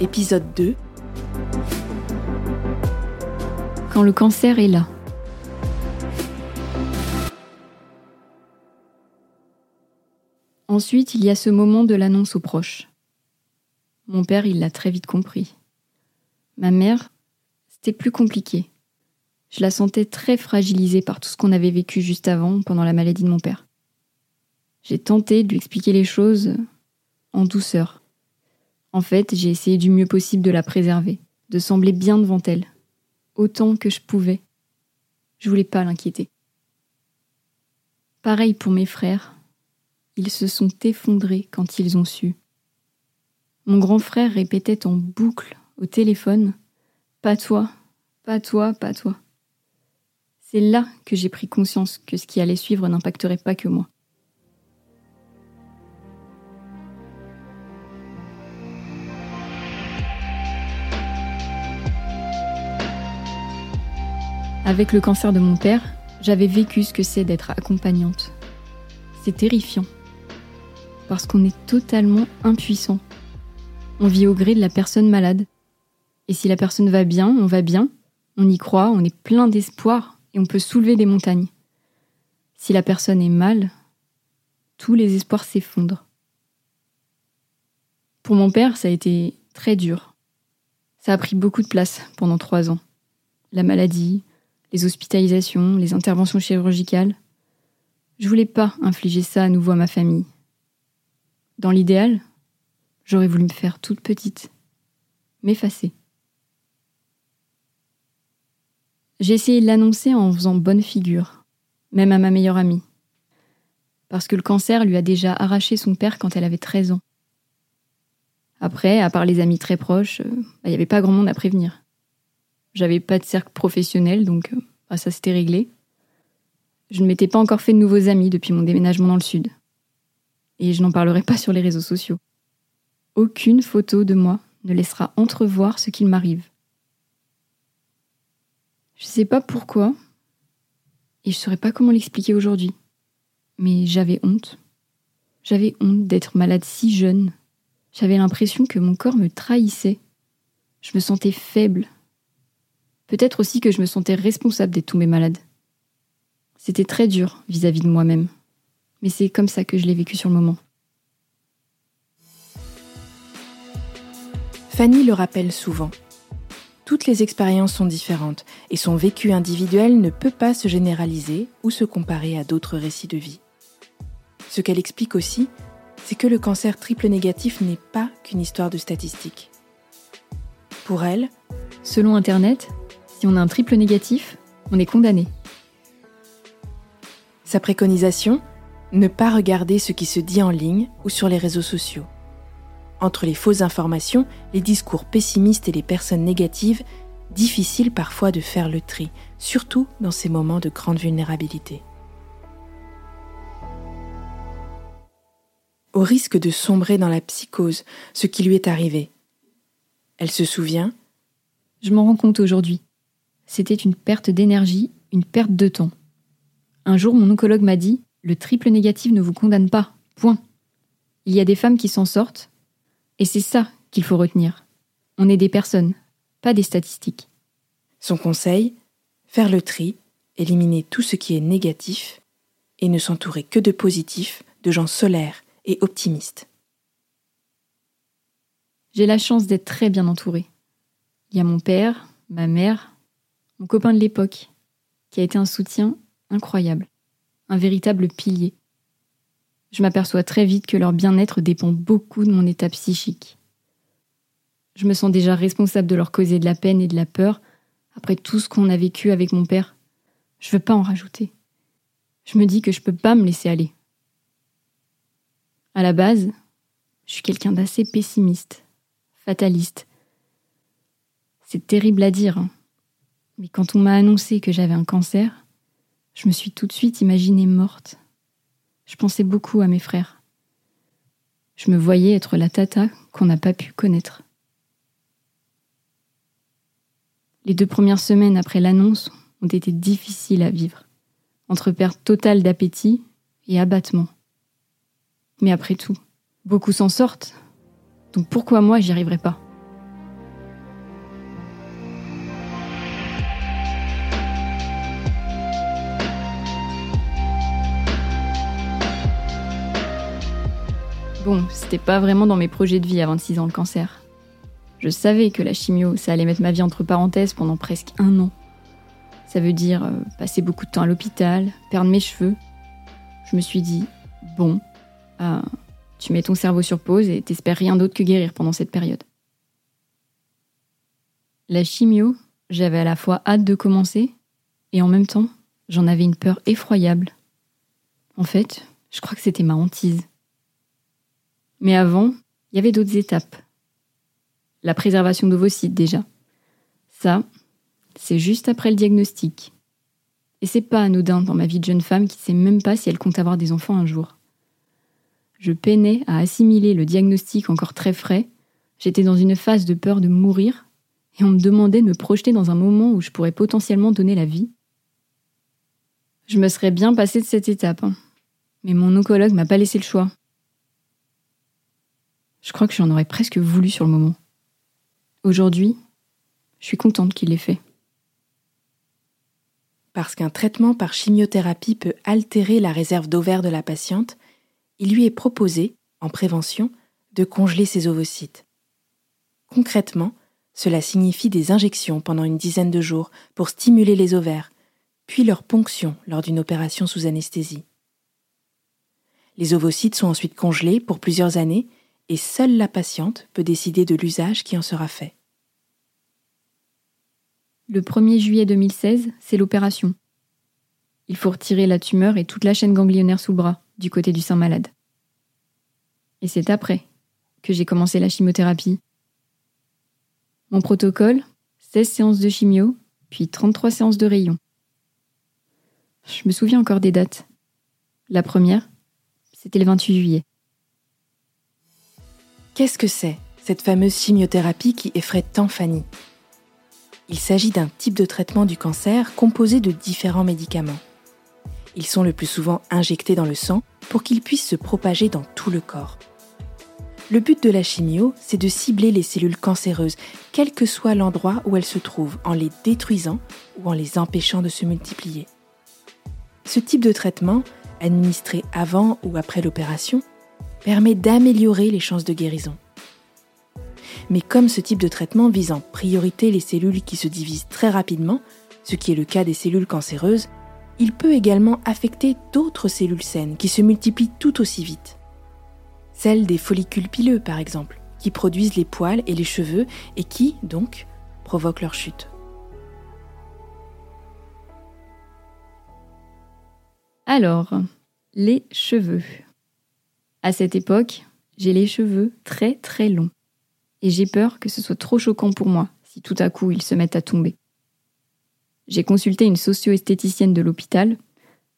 épisode 2. Quand le cancer est là. Ensuite, il y a ce moment de l'annonce aux proches. Mon père, il l'a très vite compris. Ma mère, c'était plus compliqué. Je la sentais très fragilisée par tout ce qu'on avait vécu juste avant, pendant la maladie de mon père. J'ai tenté de lui expliquer les choses en douceur. En fait, j'ai essayé du mieux possible de la préserver, de sembler bien devant elle, autant que je pouvais. Je voulais pas l'inquiéter. Pareil pour mes frères. Ils se sont effondrés quand ils ont su. Mon grand frère répétait en boucle au téléphone Pas toi, pas toi, pas toi. C'est là que j'ai pris conscience que ce qui allait suivre n'impacterait pas que moi. Avec le cancer de mon père, j'avais vécu ce que c'est d'être accompagnante. C'est terrifiant. Parce qu'on est totalement impuissant. On vit au gré de la personne malade. Et si la personne va bien, on va bien, on y croit, on est plein d'espoir et on peut soulever des montagnes. Si la personne est mal, tous les espoirs s'effondrent. Pour mon père, ça a été très dur. Ça a pris beaucoup de place pendant trois ans. La maladie, les hospitalisations, les interventions chirurgicales. Je voulais pas infliger ça à nouveau à ma famille. Dans l'idéal, j'aurais voulu me faire toute petite, m'effacer. J'ai essayé de l'annoncer en faisant bonne figure, même à ma meilleure amie. Parce que le cancer lui a déjà arraché son père quand elle avait 13 ans. Après, à part les amis très proches, il euh, n'y avait pas grand monde à prévenir. J'avais pas de cercle professionnel, donc euh, bah, ça s'était réglé. Je ne m'étais pas encore fait de nouveaux amis depuis mon déménagement dans le sud. Et je n'en parlerai pas sur les réseaux sociaux. Aucune photo de moi ne laissera entrevoir ce qu'il m'arrive. Je sais pas pourquoi, et je saurais pas comment l'expliquer aujourd'hui. Mais j'avais honte. J'avais honte d'être malade si jeune. J'avais l'impression que mon corps me trahissait. Je me sentais faible, Peut-être aussi que je me sentais responsable d'être tous mes malades. C'était très dur vis-à-vis de moi-même. Mais c'est comme ça que je l'ai vécu sur le moment. Fanny le rappelle souvent. Toutes les expériences sont différentes et son vécu individuel ne peut pas se généraliser ou se comparer à d'autres récits de vie. Ce qu'elle explique aussi, c'est que le cancer triple négatif n'est pas qu'une histoire de statistiques. Pour elle, selon Internet, si on a un triple négatif, on est condamné. Sa préconisation Ne pas regarder ce qui se dit en ligne ou sur les réseaux sociaux. Entre les fausses informations, les discours pessimistes et les personnes négatives, difficile parfois de faire le tri, surtout dans ces moments de grande vulnérabilité. Au risque de sombrer dans la psychose, ce qui lui est arrivé. Elle se souvient Je m'en rends compte aujourd'hui c'était une perte d'énergie, une perte de temps. Un jour, mon oncologue m'a dit Le triple négatif ne vous condamne pas. Point. Il y a des femmes qui s'en sortent, et c'est ça qu'il faut retenir. On est des personnes, pas des statistiques. Son conseil Faire le tri, éliminer tout ce qui est négatif, et ne s'entourer que de positifs, de gens solaires et optimistes. J'ai la chance d'être très bien entourée. Il y a mon père, ma mère, mon copain de l'époque, qui a été un soutien incroyable, un véritable pilier. Je m'aperçois très vite que leur bien-être dépend beaucoup de mon état psychique. Je me sens déjà responsable de leur causer de la peine et de la peur après tout ce qu'on a vécu avec mon père. Je veux pas en rajouter. Je me dis que je peux pas me laisser aller. À la base, je suis quelqu'un d'assez pessimiste, fataliste. C'est terrible à dire, hein. Mais quand on m'a annoncé que j'avais un cancer, je me suis tout de suite imaginée morte. Je pensais beaucoup à mes frères. Je me voyais être la tata qu'on n'a pas pu connaître. Les deux premières semaines après l'annonce ont été difficiles à vivre, entre perte totale d'appétit et abattement. Mais après tout, beaucoup s'en sortent, donc pourquoi moi j'y arriverai pas? Bon, c'était pas vraiment dans mes projets de vie à 26 ans le cancer. Je savais que la chimio, ça allait mettre ma vie entre parenthèses pendant presque un an. Ça veut dire euh, passer beaucoup de temps à l'hôpital, perdre mes cheveux. Je me suis dit, bon, ah, tu mets ton cerveau sur pause et t'espères rien d'autre que guérir pendant cette période. La chimio, j'avais à la fois hâte de commencer et en même temps, j'en avais une peur effroyable. En fait, je crois que c'était ma hantise. Mais avant, il y avait d'autres étapes. La préservation d'ovocytes déjà. Ça, c'est juste après le diagnostic. Et c'est pas anodin dans ma vie de jeune femme qui sait même pas si elle compte avoir des enfants un jour. Je peinais à assimiler le diagnostic encore très frais. J'étais dans une phase de peur de mourir et on me demandait de me projeter dans un moment où je pourrais potentiellement donner la vie. Je me serais bien passée de cette étape, hein. mais mon oncologue m'a pas laissé le choix. Je crois que j'en aurais presque voulu sur le moment. Aujourd'hui, je suis contente qu'il l'ait fait. Parce qu'un traitement par chimiothérapie peut altérer la réserve d'ovaires de la patiente, il lui est proposé, en prévention, de congeler ses ovocytes. Concrètement, cela signifie des injections pendant une dizaine de jours pour stimuler les ovaires, puis leur ponction lors d'une opération sous anesthésie. Les ovocytes sont ensuite congelés pour plusieurs années et seule la patiente peut décider de l'usage qui en sera fait. Le 1er juillet 2016, c'est l'opération. Il faut retirer la tumeur et toute la chaîne ganglionnaire sous bras, du côté du sein malade. Et c'est après que j'ai commencé la chimiothérapie. Mon protocole, 16 séances de chimio, puis 33 séances de rayons. Je me souviens encore des dates. La première, c'était le 28 juillet. Qu'est-ce que c'est, cette fameuse chimiothérapie qui effraie tant Fanny? Il s'agit d'un type de traitement du cancer composé de différents médicaments. Ils sont le plus souvent injectés dans le sang pour qu'ils puissent se propager dans tout le corps. Le but de la chimio, c'est de cibler les cellules cancéreuses, quel que soit l'endroit où elles se trouvent, en les détruisant ou en les empêchant de se multiplier. Ce type de traitement, administré avant ou après l'opération, permet d'améliorer les chances de guérison. Mais comme ce type de traitement vise en priorité les cellules qui se divisent très rapidement, ce qui est le cas des cellules cancéreuses, il peut également affecter d'autres cellules saines qui se multiplient tout aussi vite. Celles des follicules pileux, par exemple, qui produisent les poils et les cheveux et qui, donc, provoquent leur chute. Alors, les cheveux. À cette époque, j'ai les cheveux très très longs. Et j'ai peur que ce soit trop choquant pour moi si tout à coup ils se mettent à tomber. J'ai consulté une socio-esthéticienne de l'hôpital.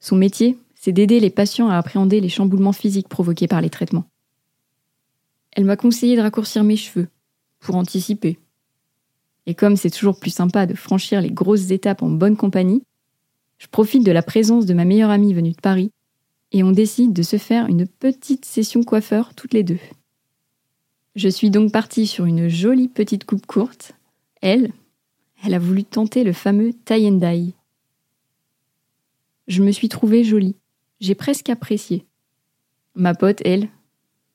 Son métier, c'est d'aider les patients à appréhender les chamboulements physiques provoqués par les traitements. Elle m'a conseillé de raccourcir mes cheveux, pour anticiper. Et comme c'est toujours plus sympa de franchir les grosses étapes en bonne compagnie, je profite de la présence de ma meilleure amie venue de Paris et on décide de se faire une petite session coiffeur toutes les deux. Je suis donc partie sur une jolie petite coupe courte. Elle, elle a voulu tenter le fameux tie and. Je me suis trouvée jolie. J'ai presque apprécié. Ma pote, elle,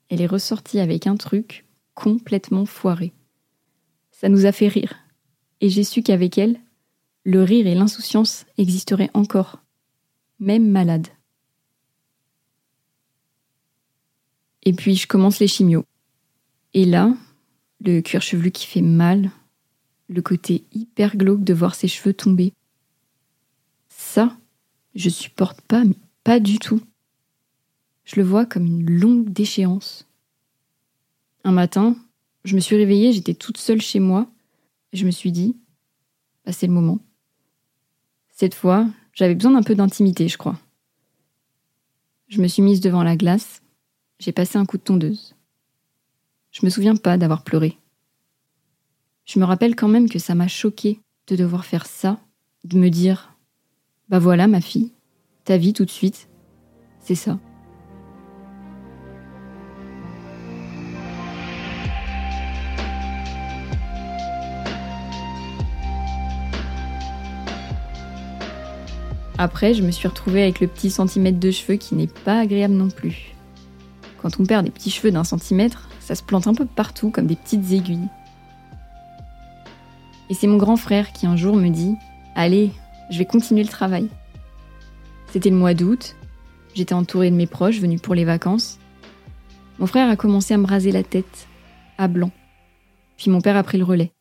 elle est ressortie avec un truc complètement foiré. Ça nous a fait rire. Et j'ai su qu'avec elle, le rire et l'insouciance existeraient encore, même malade. Et puis je commence les chimios. Et là, le cuir chevelu qui fait mal, le côté hyper glauque de voir ses cheveux tomber. Ça, je supporte pas, mais pas du tout. Je le vois comme une longue déchéance. Un matin, je me suis réveillée, j'étais toute seule chez moi, et je me suis dit, bah, c'est le moment. Cette fois, j'avais besoin d'un peu d'intimité, je crois. Je me suis mise devant la glace, j'ai passé un coup de tondeuse. Je me souviens pas d'avoir pleuré. Je me rappelle quand même que ça m'a choqué de devoir faire ça, de me dire Bah voilà, ma fille, ta vie tout de suite, c'est ça. Après, je me suis retrouvée avec le petit centimètre de cheveux qui n'est pas agréable non plus. Quand on perd des petits cheveux d'un centimètre, ça se plante un peu partout comme des petites aiguilles. Et c'est mon grand frère qui un jour me dit Allez, je vais continuer le travail. C'était le mois d'août, j'étais entourée de mes proches venus pour les vacances. Mon frère a commencé à me raser la tête, à blanc. Puis mon père a pris le relais.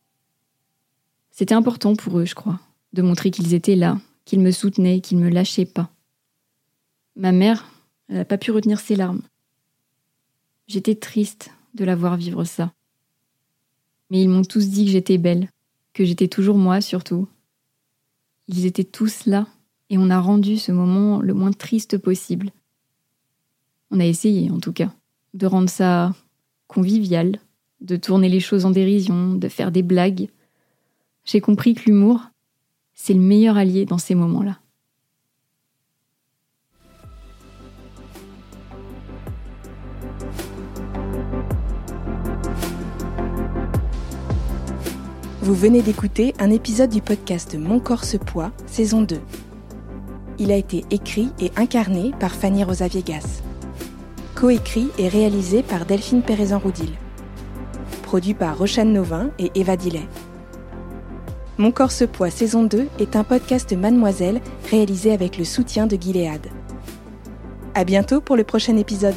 C'était important pour eux, je crois, de montrer qu'ils étaient là, qu'ils me soutenaient, qu'ils me lâchaient pas. Ma mère, elle n'a pas pu retenir ses larmes. J'étais triste de la voir vivre ça. Mais ils m'ont tous dit que j'étais belle, que j'étais toujours moi surtout. Ils étaient tous là, et on a rendu ce moment le moins triste possible. On a essayé, en tout cas, de rendre ça convivial, de tourner les choses en dérision, de faire des blagues. J'ai compris que l'humour, c'est le meilleur allié dans ces moments-là. Vous venez d'écouter un épisode du podcast Mon corps se poids, saison 2. Il a été écrit et incarné par Fanny Rosa Viegas. Coécrit et réalisé par Delphine Pérezan-Roudil. Produit par Rochane Novin et Eva Dillet. Mon corps se poids saison 2 est un podcast Mademoiselle réalisé avec le soutien de Gilead. À bientôt pour le prochain épisode.